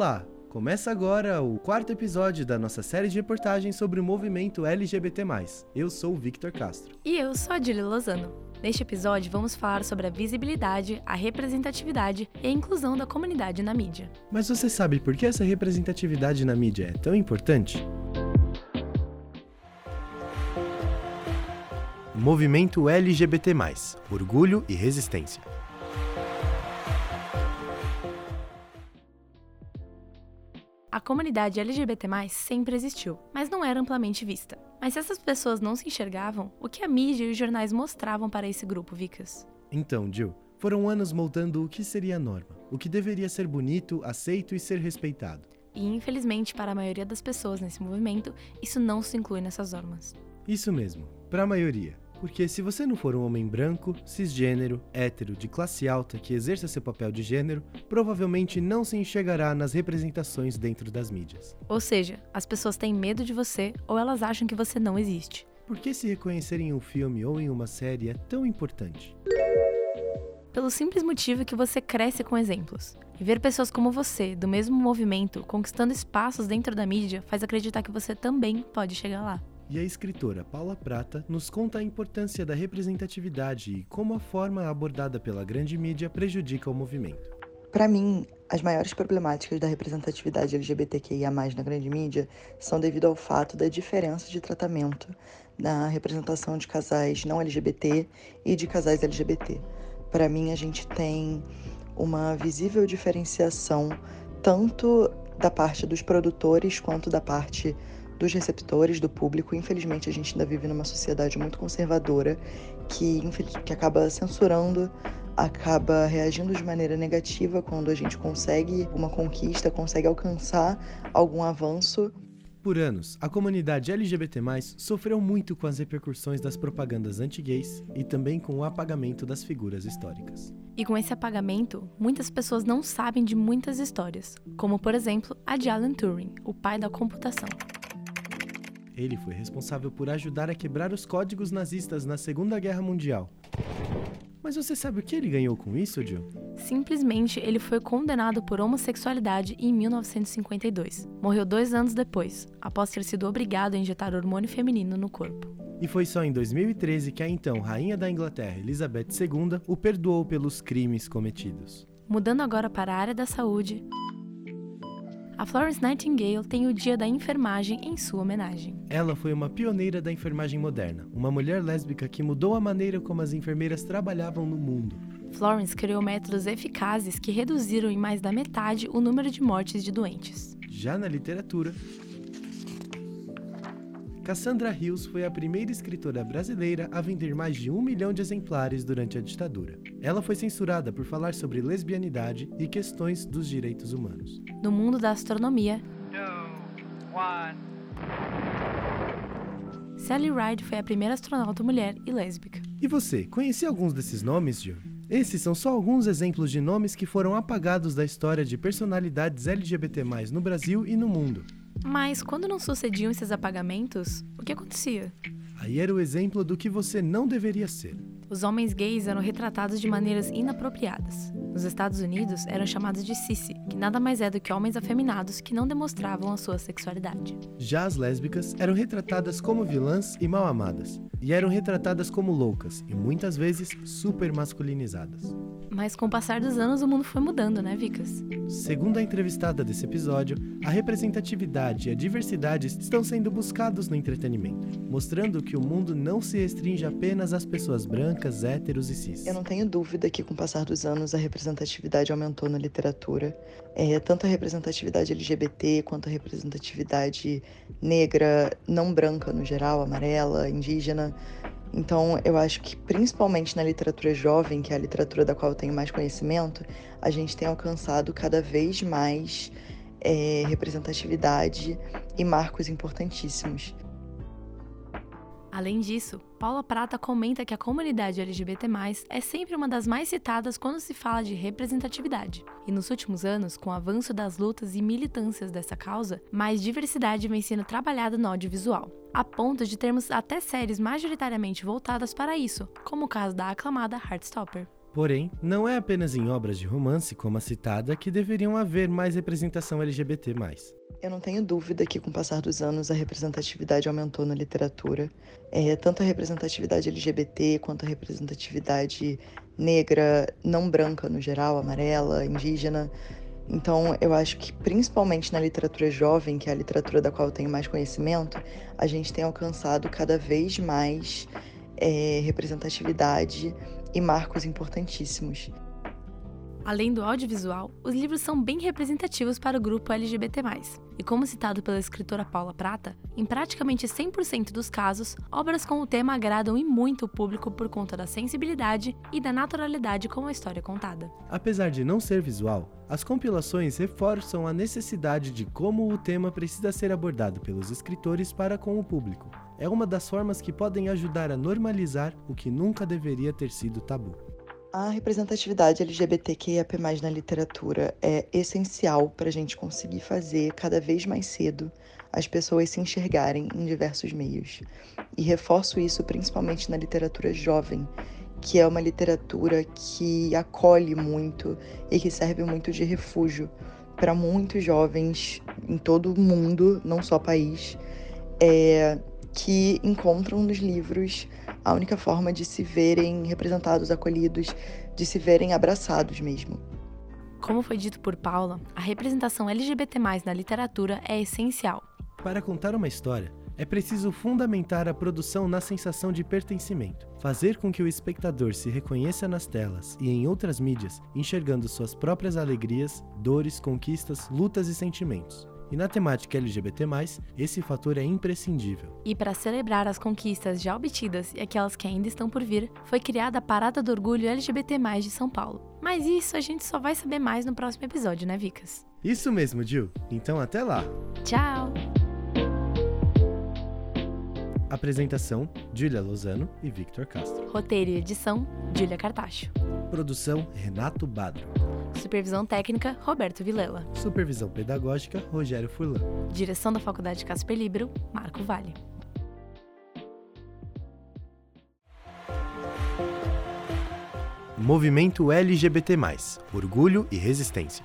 Olá! Começa agora o quarto episódio da nossa série de reportagens sobre o movimento LGBT. Eu sou o Victor Castro. E eu sou a Lozano. Neste episódio, vamos falar sobre a visibilidade, a representatividade e a inclusão da comunidade na mídia. Mas você sabe por que essa representatividade na mídia é tão importante? Movimento LGBT, Orgulho e Resistência. A comunidade LGBT+, sempre existiu, mas não era amplamente vista. Mas se essas pessoas não se enxergavam, o que a mídia e os jornais mostravam para esse grupo, Vicas? Então, Jill, foram anos moldando o que seria a norma, o que deveria ser bonito, aceito e ser respeitado. E infelizmente, para a maioria das pessoas nesse movimento, isso não se inclui nessas normas. Isso mesmo, para a maioria. Porque se você não for um homem branco, cisgênero, hétero, de classe alta que exerça seu papel de gênero, provavelmente não se enxergará nas representações dentro das mídias. Ou seja, as pessoas têm medo de você ou elas acham que você não existe. Por que se reconhecer em um filme ou em uma série é tão importante? Pelo simples motivo que você cresce com exemplos. E ver pessoas como você, do mesmo movimento, conquistando espaços dentro da mídia, faz acreditar que você também pode chegar lá e a escritora Paula Prata nos conta a importância da representatividade e como a forma abordada pela grande mídia prejudica o movimento. Para mim, as maiores problemáticas da representatividade LGBTQIA+, na grande mídia são devido ao fato da diferença de tratamento na representação de casais não LGBT e de casais LGBT. Para mim, a gente tem uma visível diferenciação tanto da parte dos produtores quanto da parte dos receptores, do público. Infelizmente, a gente ainda vive numa sociedade muito conservadora que, que acaba censurando, acaba reagindo de maneira negativa quando a gente consegue uma conquista, consegue alcançar algum avanço. Por anos, a comunidade LGBT sofreu muito com as repercussões das propagandas anti-gays e também com o apagamento das figuras históricas. E com esse apagamento, muitas pessoas não sabem de muitas histórias, como por exemplo a de Alan Turing, o pai da computação. Ele foi responsável por ajudar a quebrar os códigos nazistas na Segunda Guerra Mundial. Mas você sabe o que ele ganhou com isso, Jill? Simplesmente ele foi condenado por homossexualidade em 1952. Morreu dois anos depois, após ter sido obrigado a injetar hormônio feminino no corpo. E foi só em 2013 que a então Rainha da Inglaterra, Elizabeth II, o perdoou pelos crimes cometidos. Mudando agora para a área da saúde, a Florence Nightingale tem o Dia da Enfermagem em sua homenagem. Ela foi uma pioneira da enfermagem moderna, uma mulher lésbica que mudou a maneira como as enfermeiras trabalhavam no mundo. Florence criou métodos eficazes que reduziram em mais da metade o número de mortes de doentes. Já na literatura, Cassandra Hills foi a primeira escritora brasileira a vender mais de um milhão de exemplares durante a ditadura. Ela foi censurada por falar sobre lesbianidade e questões dos direitos humanos. No mundo da astronomia, Sally Ride foi a primeira astronauta mulher e lésbica. E você, conhecia alguns desses nomes, Gil? Esses são só alguns exemplos de nomes que foram apagados da história de personalidades LGBT+, no Brasil e no mundo. Mas quando não sucediam esses apagamentos, o que acontecia? Aí era o exemplo do que você não deveria ser. Os homens gays eram retratados de maneiras inapropriadas. Nos Estados Unidos, eram chamados de sissy, que nada mais é do que homens afeminados que não demonstravam a sua sexualidade. Já as lésbicas eram retratadas como vilãs e mal amadas, e eram retratadas como loucas e muitas vezes super masculinizadas. Mas com o passar dos anos, o mundo foi mudando, né, Vicas? Segundo a entrevistada desse episódio, a representatividade e a diversidade estão sendo buscados no entretenimento, mostrando que o mundo não se restringe apenas às pessoas brancas, héteros e cis. Eu não tenho dúvida que com o passar dos anos a representatividade aumentou na literatura. É, tanto a representatividade LGBT quanto a representatividade negra, não branca no geral, amarela, indígena. Então, eu acho que principalmente na literatura jovem, que é a literatura da qual eu tenho mais conhecimento, a gente tem alcançado cada vez mais é, representatividade e marcos importantíssimos. Além disso, Paula Prata comenta que a comunidade LGBT+, é sempre uma das mais citadas quando se fala de representatividade. E nos últimos anos, com o avanço das lutas e militâncias dessa causa, mais diversidade vem sendo trabalhada no audiovisual, a ponto de termos até séries majoritariamente voltadas para isso, como o caso da aclamada Heartstopper. Porém, não é apenas em obras de romance como a citada que deveriam haver mais representação LGBT+. Eu não tenho dúvida que, com o passar dos anos, a representatividade aumentou na literatura. É, tanto a representatividade LGBT quanto a representatividade negra, não branca no geral, amarela, indígena. Então, eu acho que, principalmente na literatura jovem, que é a literatura da qual eu tenho mais conhecimento, a gente tem alcançado cada vez mais é, representatividade e marcos importantíssimos. Além do audiovisual, os livros são bem representativos para o grupo LGBT. E como citado pela escritora Paula Prata, em praticamente 100% dos casos, obras com o tema agradam e muito o público por conta da sensibilidade e da naturalidade com a história contada. Apesar de não ser visual, as compilações reforçam a necessidade de como o tema precisa ser abordado pelos escritores para com o público. É uma das formas que podem ajudar a normalizar o que nunca deveria ter sido tabu. A representatividade LGBTQIAP+, na literatura é essencial para a gente conseguir fazer cada vez mais cedo as pessoas se enxergarem em diversos meios. E reforço isso principalmente na literatura jovem, que é uma literatura que acolhe muito e que serve muito de refúgio para muitos jovens em todo o mundo, não só país, é, que encontram nos livros a única forma de se verem representados, acolhidos, de se verem abraçados mesmo. Como foi dito por Paula, a representação LGBT na literatura é essencial. Para contar uma história, é preciso fundamentar a produção na sensação de pertencimento, fazer com que o espectador se reconheça nas telas e em outras mídias, enxergando suas próprias alegrias, dores, conquistas, lutas e sentimentos. E na temática LGBT, esse fator é imprescindível. E para celebrar as conquistas já obtidas e aquelas que ainda estão por vir, foi criada a Parada do Orgulho LGBT de São Paulo. Mas isso a gente só vai saber mais no próximo episódio, né, Vicas? Isso mesmo, Jill. Então até lá. Tchau! Apresentação: Julia Lozano e Victor Castro. Roteiro e edição: Julia Cartacho. Produção: Renato Badro. Supervisão técnica, Roberto Vilela. Supervisão pedagógica, Rogério Furlan. Direção da Faculdade Casper Libero, Marco Vale. Movimento LGBT+, Orgulho e Resistência.